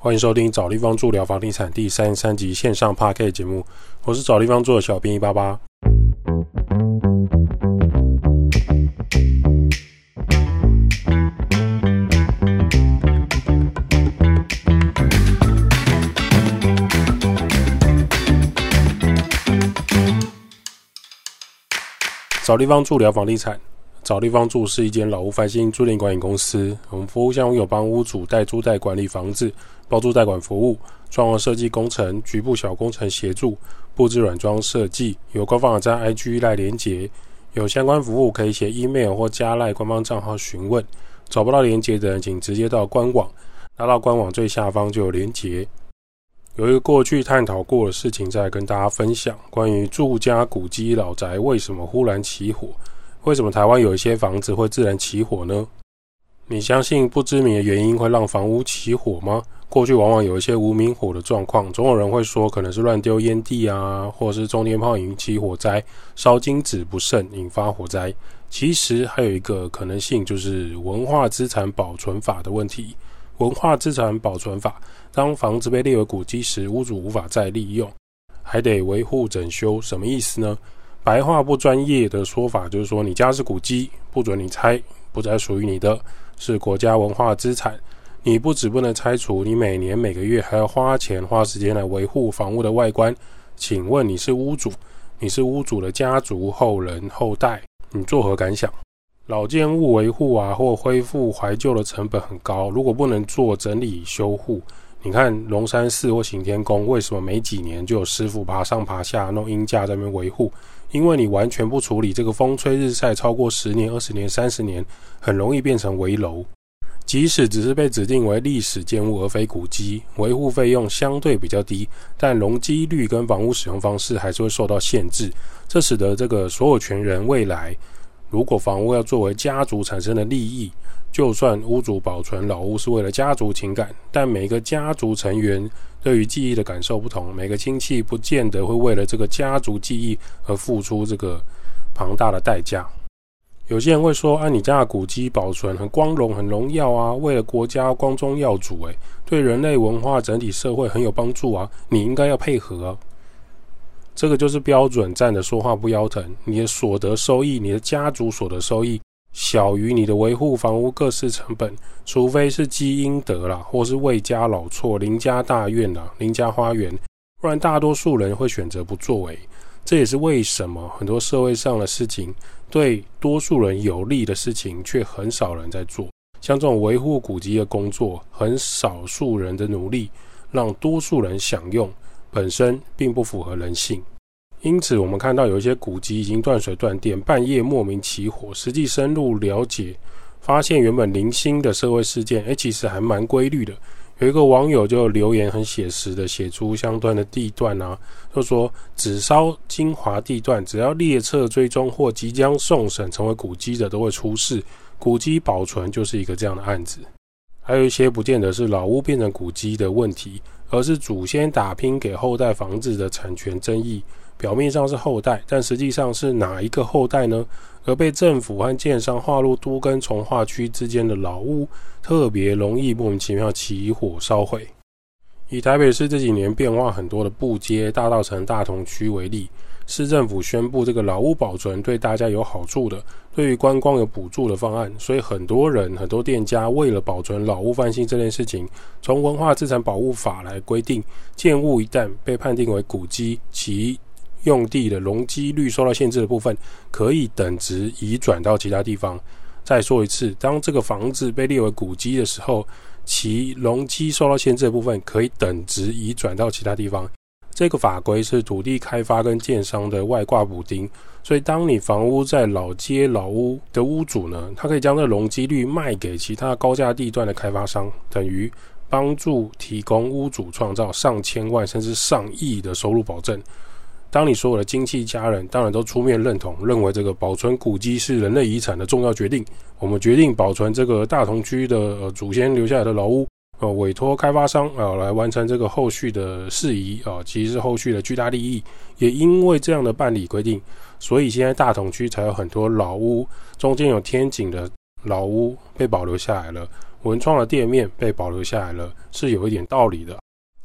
欢迎收听找地方住聊房地产第三十三集线上 p a r k 节目，我是找地方住的小编一八八。找地方住聊房地产，找地方住是一间老屋翻新租赁管理公司。我们服务项目有帮屋主代租代管理房子、包租代管服务、装潢设计工程、局部小工程协助、布置软装设计。有官方网站 IG 赖连接，有相关服务可以写 email 或加赖官方账号询问。找不到连接的人，请直接到官网，拉到官网最下方就有连接。有一个过去探讨过的事情，再跟大家分享。关于住家古迹老宅为什么忽然起火？为什么台湾有一些房子会自然起火呢？你相信不知名的原因会让房屋起火吗？过去往往有一些无名火的状况，总有人会说可能是乱丢烟蒂啊，或者是中电炮引起火灾，烧金纸不慎引发火灾。其实还有一个可能性，就是文化资产保存法的问题。文化资产保存法。当房子被列为古迹时，屋主无法再利用，还得维护整修。什么意思呢？白话不专业的说法就是说，你家是古迹，不准你拆，不再属于你的，是国家文化资产。你不止不能拆除，你每年每个月还要花钱花时间来维护房屋的外观。请问你是屋主，你是屋主的家族后人后代，你作何感想？老建物维护啊，或恢复怀旧的成本很高，如果不能做整理修护。你看龙山寺或行天宫，为什么没几年就有师傅爬上爬下弄鹰架在那边维护？因为你完全不处理，这个风吹日晒超过十年、二十年、三十年，很容易变成危楼。即使只是被指定为历史建物而非古迹，维护费用相对比较低，但容积率跟房屋使用方式还是会受到限制。这使得这个所有权人未来，如果房屋要作为家族产生的利益。就算屋主保存老屋是为了家族情感，但每个家族成员对于记忆的感受不同，每个亲戚不见得会为了这个家族记忆而付出这个庞大的代价。有些人会说：“啊，你家的古迹保存很光荣、很荣耀啊，为了国家光宗耀祖，诶，对人类文化整体社会很有帮助啊，你应该要配合。”这个就是标准站着说话不腰疼。你的所得收益，你的家族所得收益。小于你的维护房屋各式成本，除非是积阴德啦，或是为家老厝、邻家大院啦、邻家花园，不然大多数人会选择不作为。这也是为什么很多社会上的事情，对多数人有利的事情，却很少人在做。像这种维护古籍的工作，很少数人的努力，让多数人享用，本身并不符合人性。因此，我们看到有一些古籍已经断水断电，半夜莫名起火。实际深入了解，发现原本零星的社会事件，哎，其实还蛮规律的。有一个网友就留言很写实的写出相关的地段啊，就说只烧精华地段，只要列册追踪或即将送审成为古迹的，都会出事。古迹保存就是一个这样的案子。还有一些不见得是老屋变成古迹的问题，而是祖先打拼给后代房子的产权争议。表面上是后代，但实际上是哪一个后代呢？而被政府和建商划入都跟从化区之间的老屋，特别容易莫名其妙起火烧毁。以台北市这几年变化很多的布街、大道城、大同区为例，市政府宣布这个老屋保存对大家有好处的，对于观光有补助的方案，所以很多人、很多店家为了保存老屋翻新这件事情，从文化资产保护法来规定，建物一旦被判定为古迹，其用地的容积率受到限制的部分，可以等值移转到其他地方。再说一次，当这个房子被列为古迹的时候，其容积受到限制的部分可以等值移转到其他地方。这个法规是土地开发跟建商的外挂补丁，所以当你房屋在老街老屋的屋主呢，他可以将这容积率卖给其他高价地段的开发商，等于帮助提供屋主创造上千万甚至上亿的收入保证。当你所有的亲戚家人当然都出面认同，认为这个保存古迹是人类遗产的重要决定，我们决定保存这个大同区的呃祖先留下来的老屋，呃委托开发商啊来完成这个后续的事宜啊，其实是后续的巨大利益。也因为这样的办理规定，所以现在大同区才有很多老屋中间有天井的老屋被保留下来了。文创的店面被保留下来了，是有一点道理的。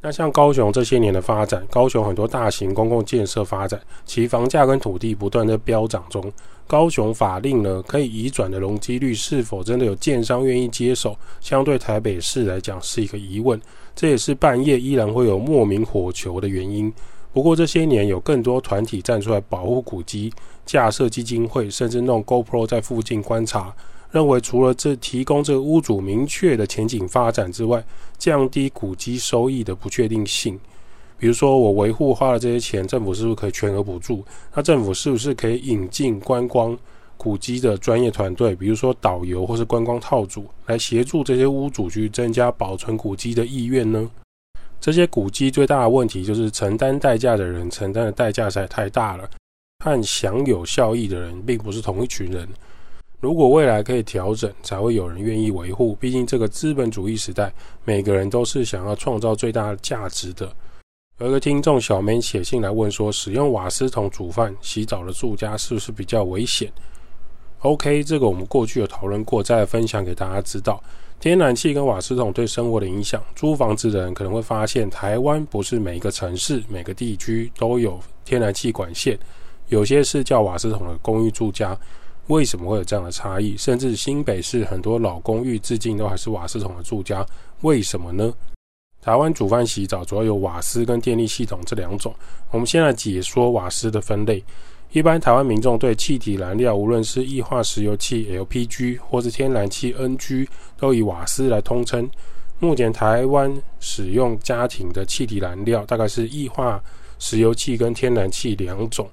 那像高雄这些年的发展，高雄很多大型公共建设发展，其房价跟土地不断的飙涨中。高雄法令呢，可以移转的容积率是否真的有建商愿意接手？相对台北市来讲是一个疑问，这也是半夜依然会有莫名火球的原因。不过这些年有更多团体站出来保护古迹，架设基金会，甚至弄 GoPro 在附近观察，认为除了这提供这个屋主明确的前景发展之外，降低古迹收益的不确定性。比如说，我维护花了这些钱，政府是不是可以全额补助？那政府是不是可以引进观光古迹的专业团队，比如说导游或是观光套组，来协助这些屋主去增加保存古迹的意愿呢？这些古迹最大的问题就是承担代价的人承担的代价实在太大了，和享有效益的人并不是同一群人。如果未来可以调整，才会有人愿意维护。毕竟这个资本主义时代，每个人都是想要创造最大的价值的。有一个听众小梅写信来问说：使用瓦斯桶煮饭、洗澡的住家是不是比较危险？OK，这个我们过去有讨论过，再分享给大家知道。天然气跟瓦斯桶对生活的影响，租房子的人可能会发现，台湾不是每一个城市、每个地区都有天然气管线，有些是叫瓦斯桶的公寓住家。为什么会有这样的差异？甚至新北市很多老公寓至今都还是瓦斯桶的住家，为什么呢？台湾煮饭洗澡主要有瓦斯跟电力系统这两种。我们先来解说瓦斯的分类。一般台湾民众对气体燃料，无论是液化石油气 （LPG） 或是天然气 （NG），都以瓦斯来通称。目前台湾使用家庭的气体燃料大概是液化石油气跟天然气两种。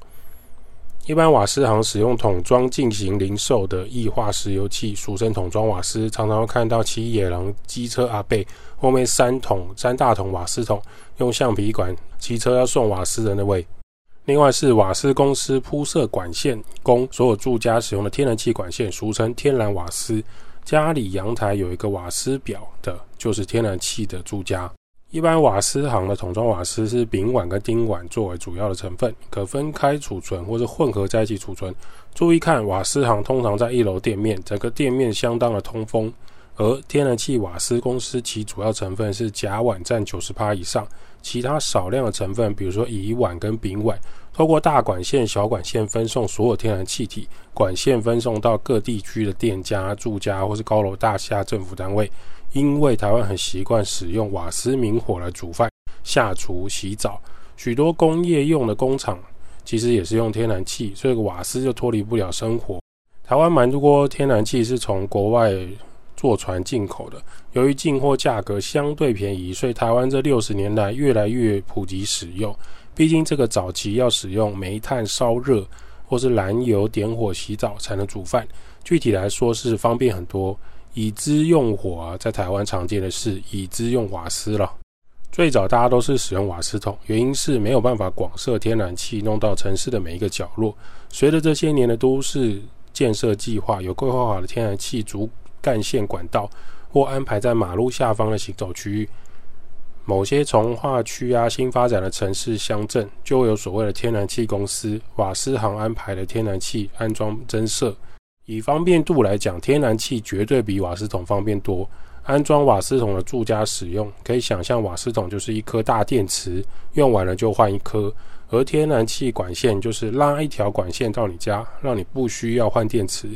一般瓦斯行使用桶装进行零售的液化石油气，俗称桶装瓦斯，常常会看到骑野狼机车阿贝后面三桶三大桶瓦斯桶，用橡皮管骑车要送瓦斯人的那位。另外是瓦斯公司铺设管线供所有住家使用的天然气管线，俗称天然瓦斯。家里阳台有一个瓦斯表的，就是天然气的住家。一般瓦斯行的桶装瓦斯是丙烷跟丁烷作为主要的成分，可分开储存或者混合在一起储存。注意看，瓦斯行通常在一楼店面，整个店面相当的通风。而天然气瓦斯公司其主要成分是甲烷占九十趴以上，其他少量的成分，比如说乙烷跟丙烷，透过大管线、小管线分送所有天然气体，管线分送到各地区的店家、住家或是高楼大厦、政府单位。因为台湾很习惯使用瓦斯明火来煮饭、下厨、洗澡，许多工业用的工厂其实也是用天然气，所以瓦斯就脱离不了生活。台湾蛮多天然气是从国外坐船进口的，由于进货价格相对便宜，所以台湾这六十年来越来越普及使用。毕竟这个早期要使用煤炭烧热，或是燃油点火洗澡才能煮饭，具体来说是方便很多。已知用火啊，在台湾常见的是已知用瓦斯了。最早大家都是使用瓦斯桶，原因是没有办法广设天然气弄到城市的每一个角落。随着这些年的都市建设计划，有规划好的天然气主干线管道，或安排在马路下方的行走区域。某些从化区啊新发展的城市乡镇，就会有所谓的天然气公司瓦斯行安排的天然气安装增设。以方便度来讲，天然气绝对比瓦斯桶方便多。安装瓦斯桶的住家使用，可以想象瓦斯桶就是一颗大电池，用完了就换一颗；而天然气管线就是拉一条管线到你家，让你不需要换电池，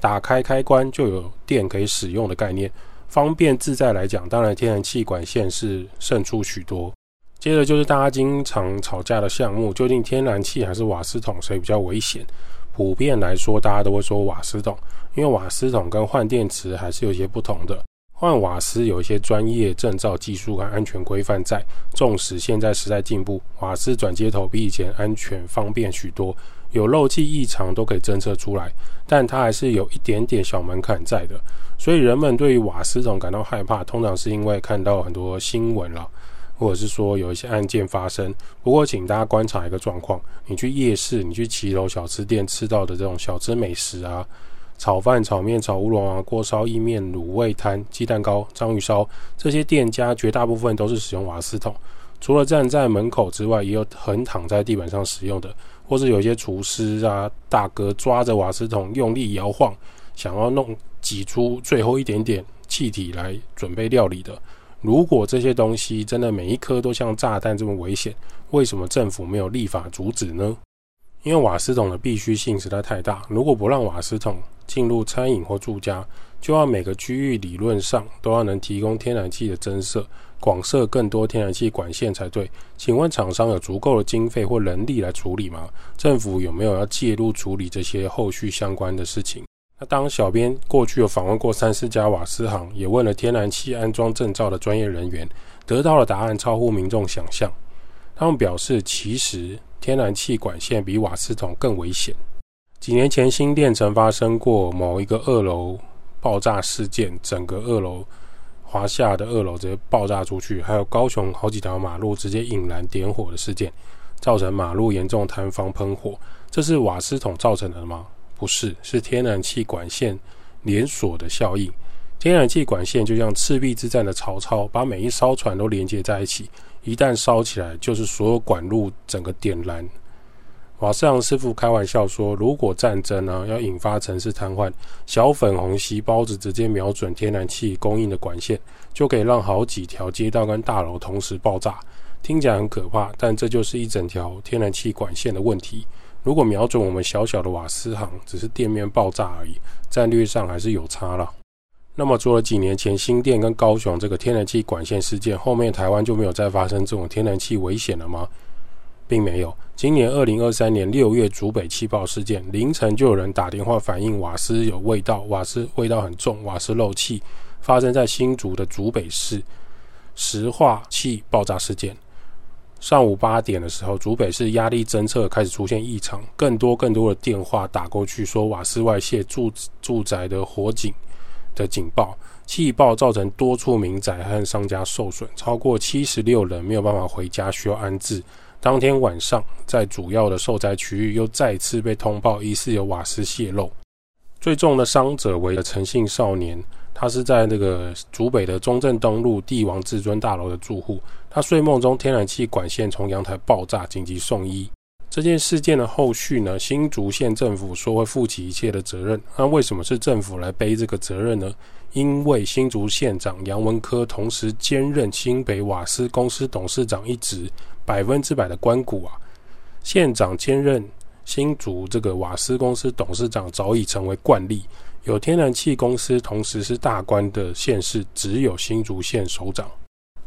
打开开关就有电可以使用的概念。方便自在来讲，当然天然气管线是胜出许多。接着就是大家经常吵架的项目，究竟天然气还是瓦斯桶谁比较危险？普遍来说，大家都会说瓦斯桶，因为瓦斯桶跟换电池还是有些不同的。换瓦斯有一些专业证照、技术和安全规范在。纵使现在时代进步，瓦斯转接头比以前安全方便许多，有漏气异常都可以侦测出来，但它还是有一点点小门槛在的。所以人们对于瓦斯桶感到害怕，通常是因为看到很多新闻了。或者是说有一些案件发生，不过请大家观察一个状况：你去夜市、你去骑楼小吃店吃到的这种小吃美食啊，炒饭、炒面、炒乌龙啊、锅烧意面、卤味摊、鸡蛋糕、章鱼烧，这些店家绝大部分都是使用瓦斯桶。除了站在门口之外，也有横躺在地板上使用的，或是有一些厨师啊大哥抓着瓦斯桶用力摇晃，想要弄挤出最后一点点。气体来准备料理的。如果这些东西真的每一颗都像炸弹这么危险，为什么政府没有立法阻止呢？因为瓦斯桶的必须性实在太大，如果不让瓦斯桶进入餐饮或住家，就要每个区域理论上都要能提供天然气的增设，广设更多天然气管线才对。请问厂商有足够的经费或能力来处理吗？政府有没有要介入处理这些后续相关的事情？当小编过去有访问过三四家瓦斯行，也问了天然气安装证照的专业人员，得到的答案超乎民众想象。他们表示，其实天然气管线比瓦斯桶更危险。几年前，新店曾发生过某一个二楼。爆炸事件，整个二楼华夏的二楼直接爆炸出去，还有高雄好几条马路直接引燃点火的事件，造成马路严重坍方喷火。这是瓦斯桶造成的吗？不是，是天然气管线连锁的效应。天然气管线就像赤壁之战的曹操，把每一艘船都连接在一起，一旦烧起来，就是所有管路整个点燃。瓦斯行师傅开玩笑说：“如果战争呢要引发城市瘫痪，小粉红锡包子直接瞄准天然气供应的管线，就可以让好几条街道跟大楼同时爆炸。听起来很可怕，但这就是一整条天然气管线的问题。如果瞄准我们小小的瓦斯行，只是店面爆炸而已，战略上还是有差了。那么，除了几年前新店跟高雄这个天然气管线事件，后面台湾就没有再发生这种天然气危险了吗？”并没有。今年二零二三年六月，竹北气爆事件凌晨就有人打电话反映瓦斯有味道，瓦斯味道很重，瓦斯漏气，发生在新竹的竹北市石化气爆炸事件。上午八点的时候，竹北市压力侦测开始出现异常，更多更多的电话打过去说瓦斯外泄，住住宅的火警的警报，气爆造成多处民宅和商家受损，超过七十六人没有办法回家，需要安置。当天晚上，在主要的受灾区域又再次被通报疑似有瓦斯泄漏。最重的伤者为陈姓少年，他是在那个竹北的中正东路帝王至尊大楼的住户。他睡梦中天然气管线从阳台爆炸，紧急送医。这件事件的后续呢？新竹县政府说会负起一切的责任。那为什么是政府来背这个责任呢？因为新竹县长杨文科同时兼任新北瓦斯公司董事长一职。百分之百的关谷啊！县长兼任新竹这个瓦斯公司董事长早已成为惯例。有天然气公司同时是大官的县市，只有新竹县首长。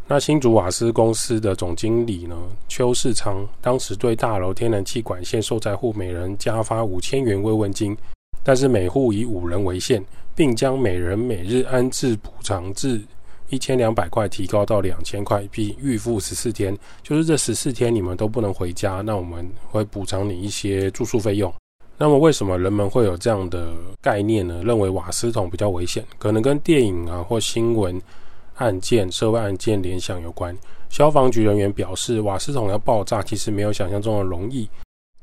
那新竹瓦斯公司的总经理呢？邱世昌当时对大楼天然气管线受灾户每人加发五千元慰问金，但是每户以五人为限，并将每人每日安置补偿至。一千两百块提高到两千块，并预付十四天，就是这十四天你们都不能回家，那我们会补偿你一些住宿费用。那么为什么人们会有这样的概念呢？认为瓦斯桶比较危险，可能跟电影啊或新闻案件、涉外案件联想有关。消防局人员表示，瓦斯桶要爆炸其实没有想象中的容易，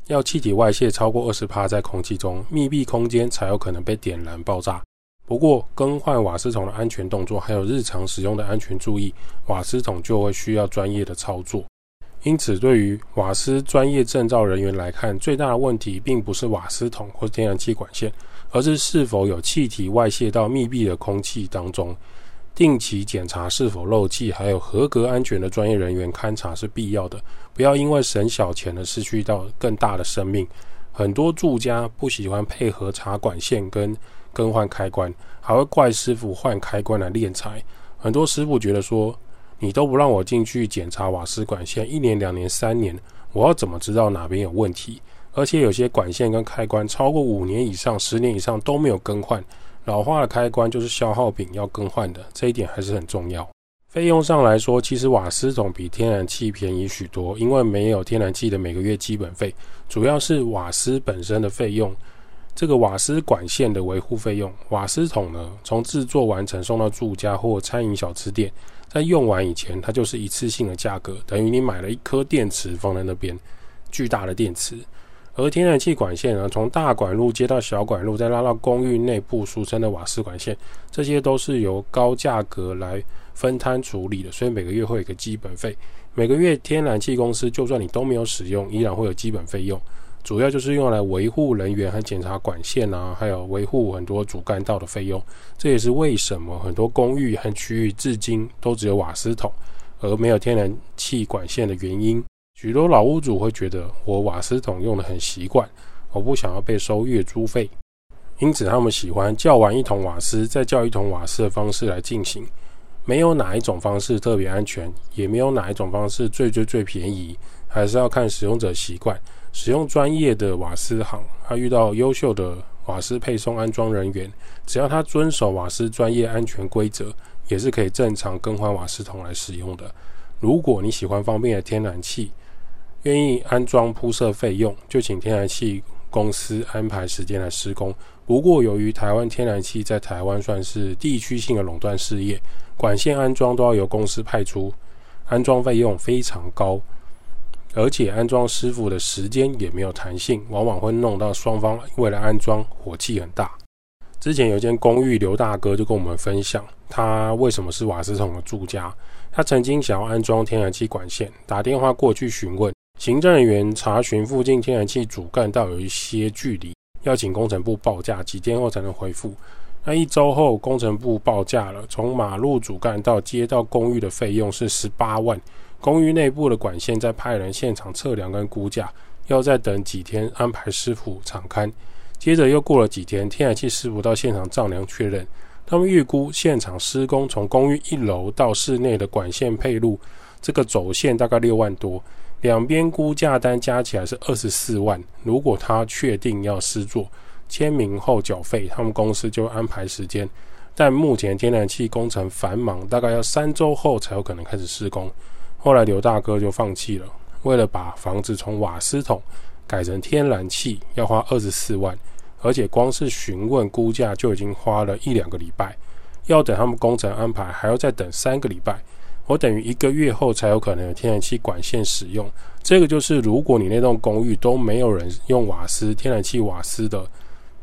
要气体外泄超过二十帕在空气中，密闭空间才有可能被点燃爆炸。不过，更换瓦斯桶的安全动作，还有日常使用的安全注意，瓦斯桶就会需要专业的操作。因此，对于瓦斯专业证照人员来看，最大的问题并不是瓦斯桶或天然气管线，而是是否有气体外泄到密闭的空气当中。定期检查是否漏气，还有合格安全的专业人员勘察是必要的。不要因为省小钱而失去到更大的生命。很多住家不喜欢配合插管线跟。更换开关，还会怪师傅换开关来敛财。很多师傅觉得说，你都不让我进去检查瓦斯管线，一年、两年、三年，我要怎么知道哪边有问题？而且有些管线跟开关超过五年以上、十年以上都没有更换，老化的开关就是消耗品，要更换的。这一点还是很重要。费用上来说，其实瓦斯桶比天然气便宜许多，因为没有天然气的每个月基本费，主要是瓦斯本身的费用。这个瓦斯管线的维护费用，瓦斯桶呢，从制作完成送到住家或餐饮小吃店，在用完以前，它就是一次性的价格，等于你买了一颗电池放在那边，巨大的电池。而天然气管线呢，从大管路接到小管路，再拉到公寓内部，俗称的瓦斯管线，这些都是由高价格来分摊处理的，所以每个月会有个基本费。每个月天然气公司就算你都没有使用，依然会有基本费用。主要就是用来维护人员和检查管线啊，还有维护很多主干道的费用。这也是为什么很多公寓和区域至今都只有瓦斯桶，而没有天然气管线的原因。许多老屋主会觉得，我瓦斯桶用的很习惯，我不想要被收月租费，因此他们喜欢叫完一桶瓦斯，再叫一桶瓦斯的方式来进行。没有哪一种方式特别安全，也没有哪一种方式最最最便宜，还是要看使用者习惯。使用专业的瓦斯行，他遇到优秀的瓦斯配送安装人员，只要他遵守瓦斯专业安全规则，也是可以正常更换瓦斯桶来使用的。如果你喜欢方便的天然气，愿意安装铺设费用，就请天然气公司安排时间来施工。不过，由于台湾天然气在台湾算是地区性的垄断事业，管线安装都要由公司派出，安装费用非常高，而且安装师傅的时间也没有弹性，往往会弄到双方为了安装火气很大。之前有间公寓，刘大哥就跟我们分享，他为什么是瓦斯桶的住家。他曾经想要安装天然气管线，打电话过去询问，行政人员查询附近天然气主干道有一些距离。要请工程部报价，几天后才能回复。那一周后，工程部报价了，从马路主干道接到公寓的费用是十八万。公寓内部的管线在派人现场测量跟估价，要再等几天安排师傅敞勘。接着又过了几天，天然气师傅到现场丈量确认，他们预估现场施工从公寓一楼到室内的管线配路，这个走线大概六万多。两边估价单加起来是二十四万。如果他确定要施作，签名后缴费，他们公司就安排时间。但目前天然气工程繁忙，大概要三周后才有可能开始施工。后来刘大哥就放弃了。为了把房子从瓦斯桶改成天然气，要花二十四万，而且光是询问估价就已经花了一两个礼拜，要等他们工程安排，还要再等三个礼拜。我等于一个月后才有可能有天然气管线使用，这个就是如果你那栋公寓都没有人用瓦斯、天然气瓦斯的，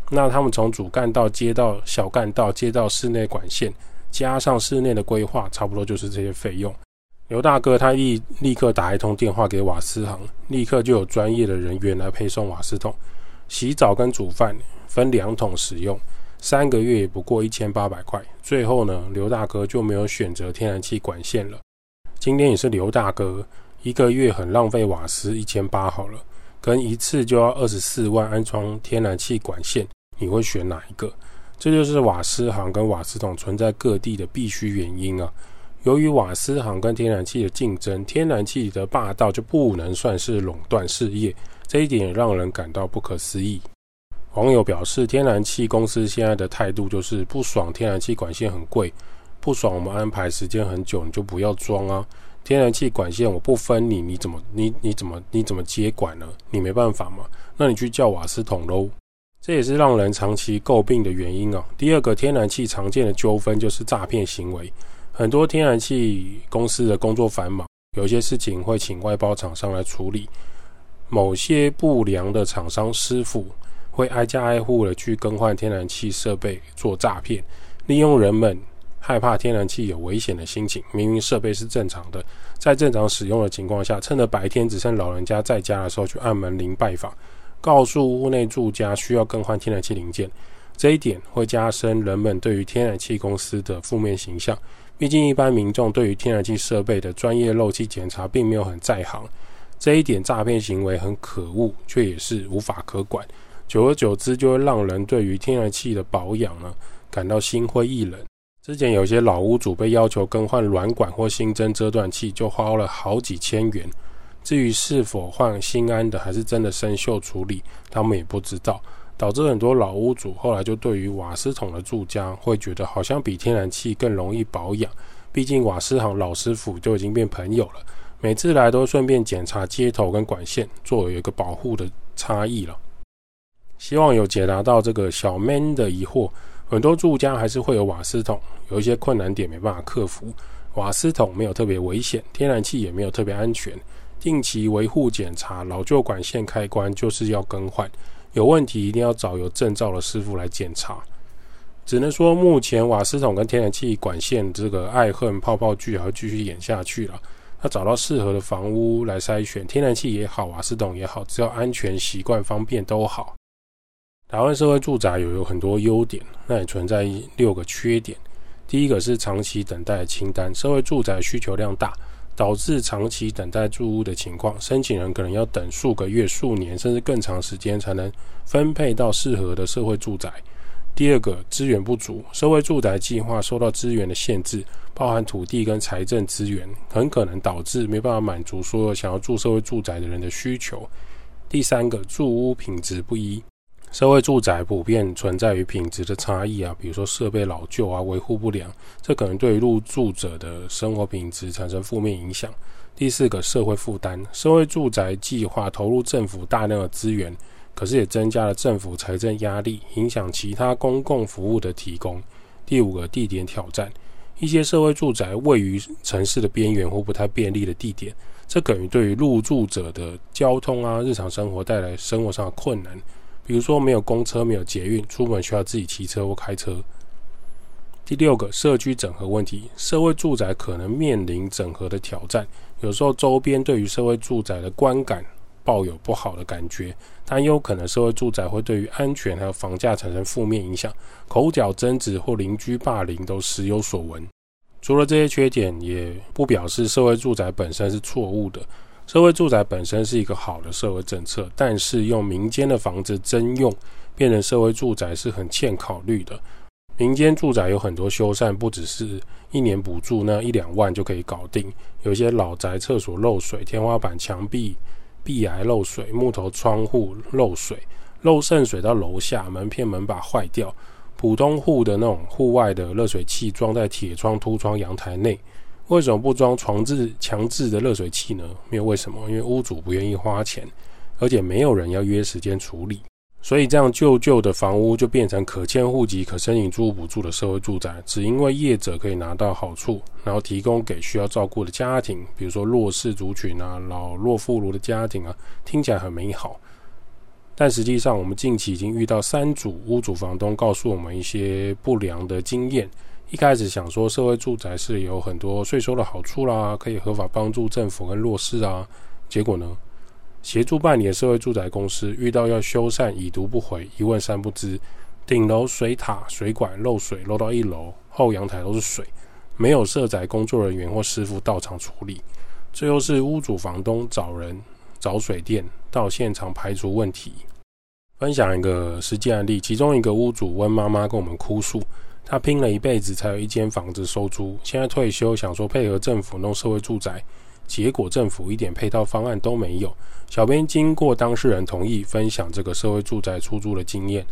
那他们从主干道接到小干道，接到室内管线，加上室内的规划，差不多就是这些费用。刘大哥他立立刻打一通电话给瓦斯行，立刻就有专业的人员来配送瓦斯桶，洗澡跟煮饭分两桶使用。三个月也不过一千八百块，最后呢，刘大哥就没有选择天然气管线了。今天也是刘大哥一个月很浪费瓦斯一千八好了，跟一次就要二十四万安装天然气管线，你会选哪一个？这就是瓦斯行跟瓦斯桶存在各地的必须原因啊。由于瓦斯行跟天然气的竞争，天然气的霸道就不能算是垄断事业，这一点也让人感到不可思议。网友表示，天然气公司现在的态度就是不爽，天然气管线很贵，不爽我们安排时间很久，你就不要装啊！天然气管线我不分你，你怎么你你怎么你怎么接管呢？你没办法嘛？那你去叫瓦斯桶喽！这也是让人长期诟病的原因啊。第二个，天然气常见的纠纷就是诈骗行为，很多天然气公司的工作繁忙，有些事情会请外包厂商来处理，某些不良的厂商师傅。会挨家挨户的去更换天然气设备做诈骗，利用人们害怕天然气有危险的心情，明明设备是正常的，在正常使用的情况下，趁着白天只剩老人家在家的时候去按门铃拜访，告诉屋内住家需要更换天然气零件，这一点会加深人们对于天然气公司的负面形象。毕竟一般民众对于天然气设备的专业漏气检查并没有很在行，这一点诈骗行为很可恶，却也是无法可管。久而久之，就会让人对于天然气的保养呢感到心灰意冷。之前有些老屋主被要求更换软管或新增遮断器，就花了好几千元。至于是否换新安的，还是真的生锈处理，他们也不知道，导致很多老屋主后来就对于瓦斯桶的住家会觉得好像比天然气更容易保养。毕竟瓦斯行老师傅就已经变朋友了，每次来都顺便检查接头跟管线，做有一个保护的差异了。希望有解答到这个小 man 的疑惑。很多住家还是会有瓦斯桶，有一些困难点没办法克服。瓦斯桶没有特别危险，天然气也没有特别安全。定期维护检查，老旧管线开关就是要更换。有问题一定要找有证照的师傅来检查。只能说，目前瓦斯桶跟天然气管线这个爱恨泡泡剧还要继续演下去了。要找到适合的房屋来筛选，天然气也好，瓦斯桶也好，只要安全、习惯、方便都好。台湾社会住宅有有很多优点，那也存在六个缺点。第一个是长期等待清单，社会住宅需求量大，导致长期等待住屋的情况，申请人可能要等数个月、数年，甚至更长时间才能分配到适合的社会住宅。第二个资源不足，社会住宅计划受到资源的限制，包含土地跟财政资源，很可能导致没办法满足所有想要住社会住宅的人的需求。第三个住屋品质不一。社会住宅普遍存在于品质的差异啊，比如说设备老旧啊，维护不良，这可能对入住者的生活品质产生负面影响。第四个，社会负担，社会住宅计划投入政府大量的资源，可是也增加了政府财政压力，影响其他公共服务的提供。第五个，地点挑战，一些社会住宅位于城市的边缘或不太便利的地点，这可能对于入住者的交通啊、日常生活带来生活上的困难。比如说没有公车、没有捷运，出门需要自己骑车或开车。第六个，社区整合问题，社会住宅可能面临整合的挑战。有时候周边对于社会住宅的观感抱有不好的感觉，但有可能社会住宅会对于安全还有房价产生负面影响，口角争执或邻居霸凌都时有所闻。除了这些缺点，也不表示社会住宅本身是错误的。社会住宅本身是一个好的社会政策，但是用民间的房子征用变成社会住宅是很欠考虑的。民间住宅有很多修缮，不只是一年补助那一两万就可以搞定。有些老宅厕所漏水，天花板、墙壁、壁癌漏水，木头窗户漏水，漏渗水到楼下，门片门把坏掉。普通户的那种户外的热水器装在铁窗凸窗阳台内。为什么不装床制强制的热水器呢？没有为什么，因为屋主不愿意花钱，而且没有人要约时间处理，所以这样旧旧的房屋就变成可迁户籍、可申请住屋补助的社会住宅。只因为业者可以拿到好处，然后提供给需要照顾的家庭，比如说弱势族群啊、老弱妇孺的家庭啊，听起来很美好。但实际上，我们近期已经遇到三组屋主房东告诉我们一些不良的经验。一开始想说社会住宅是有很多税收的好处啦，可以合法帮助政府跟弱势啊。结果呢，协助办理的社会住宅公司遇到要修缮已读不回，一问三不知。顶楼水塔水管漏水漏到一楼，后阳台都是水，没有设宅工作人员或师傅到场处理。最后是屋主房东找人找水电到现场排除问题。分享一个实际案例，其中一个屋主温妈妈跟我们哭诉。他拼了一辈子才有一间房子收租，现在退休想说配合政府弄社会住宅，结果政府一点配套方案都没有。小编经过当事人同意分享这个社会住宅出租的经验，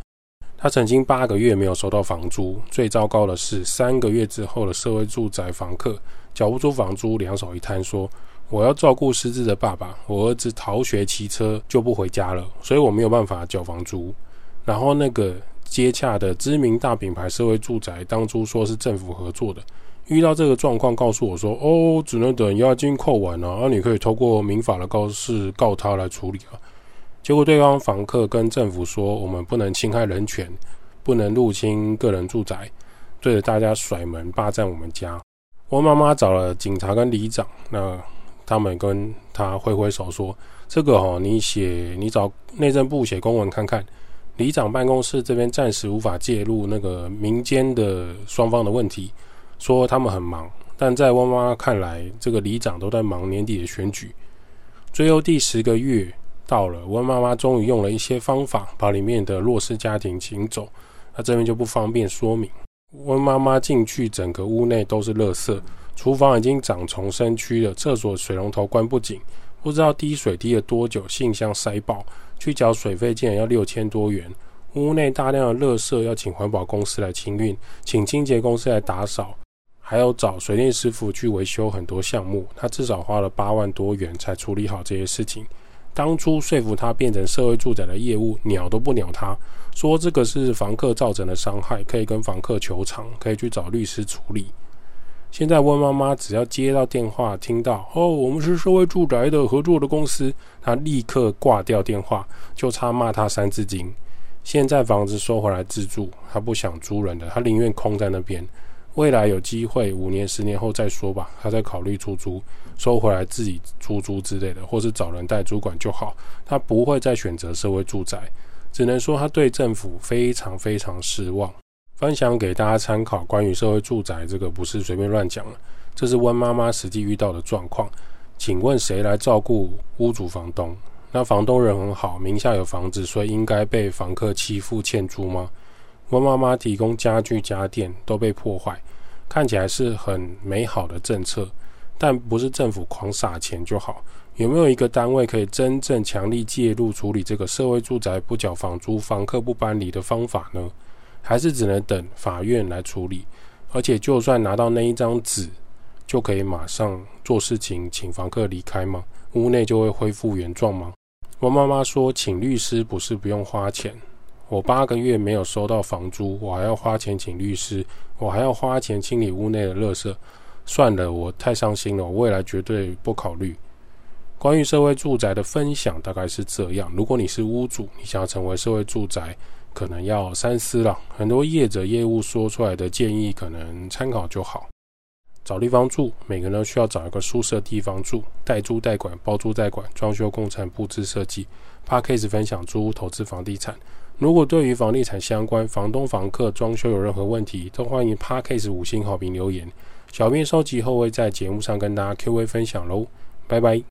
他曾经八个月没有收到房租，最糟糕的是三个月之后的社会住宅房客缴不出房租，两手一摊说：“我要照顾失智的爸爸，我儿子逃学骑车就不回家了，所以我没有办法缴房租。”然后那个。接洽的知名大品牌社会住宅，当初说是政府合作的，遇到这个状况，告诉我说：“哦，只能等押金扣完了，而你可以透过民法的告示告他来处理啊。”结果对方房客跟政府说：“我们不能侵害人权，不能入侵个人住宅，对着大家甩门霸占我们家。”我妈妈找了警察跟里长，那他们跟他挥挥手说：“这个哦，你写，你找内政部写公文看看。”里长办公室这边暂时无法介入那个民间的双方的问题，说他们很忙，但在汪妈妈看来，这个里长都在忙年底的选举。最后第十个月到了，温妈妈终于用了一些方法把里面的弱势家庭请走，那这边就不方便说明。温妈妈进去，整个屋内都是垃圾，厨房已经长虫生蛆了，厕所水龙头关不紧。不知道滴水滴了多久，信箱塞爆，去缴水费竟然要六千多元。屋内大量的垃圾要请环保公司来清运，请清洁公司来打扫，还要找水电师傅去维修很多项目。他至少花了八万多元才处理好这些事情。当初说服他变成社会住宅的业务，鸟都不鸟他，说这个是房客造成的伤害，可以跟房客求偿，可以去找律师处理。现在温妈妈只要接到电话，听到哦，我们是社会住宅的合作的公司，她立刻挂掉电话，就差骂他三字经。现在房子收回来自住，她不想租人的，她宁愿空在那边。未来有机会五年、十年后再说吧，她再考虑出租，收回来自己出租之类的，或是找人代租管就好。她不会再选择社会住宅，只能说她对政府非常非常失望。分享给大家参考，关于社会住宅这个不是随便乱讲了，这是温妈妈实际遇到的状况。请问谁来照顾屋主房东？那房东人很好，名下有房子，所以应该被房客欺负欠租吗？温妈妈提供家具家电都被破坏，看起来是很美好的政策，但不是政府狂撒钱就好。有没有一个单位可以真正强力介入处理这个社会住宅不缴房租、房客不搬离的方法呢？还是只能等法院来处理，而且就算拿到那一张纸，就可以马上做事情，请房客离开吗？屋内就会恢复原状吗？我妈妈说，请律师不是不用花钱，我八个月没有收到房租，我还要花钱请律师，我还要花钱清理屋内的垃圾，算了，我太伤心了，我未来绝对不考虑。关于社会住宅的分享大概是这样，如果你是屋主，你想要成为社会住宅。可能要三思了。很多业者业务说出来的建议，可能参考就好。找地方住，每个人都需要找一个宿舍地方住。代租代管、包租代管、装修工程、布置设计。p a c k a s e 分享租屋投资房地产。如果对于房地产相关、房东、房客、装修有任何问题，都欢迎 p a c k a s e 五星好评留言。小编收集后会在节目上跟大家 Q&A 分享喽。拜拜。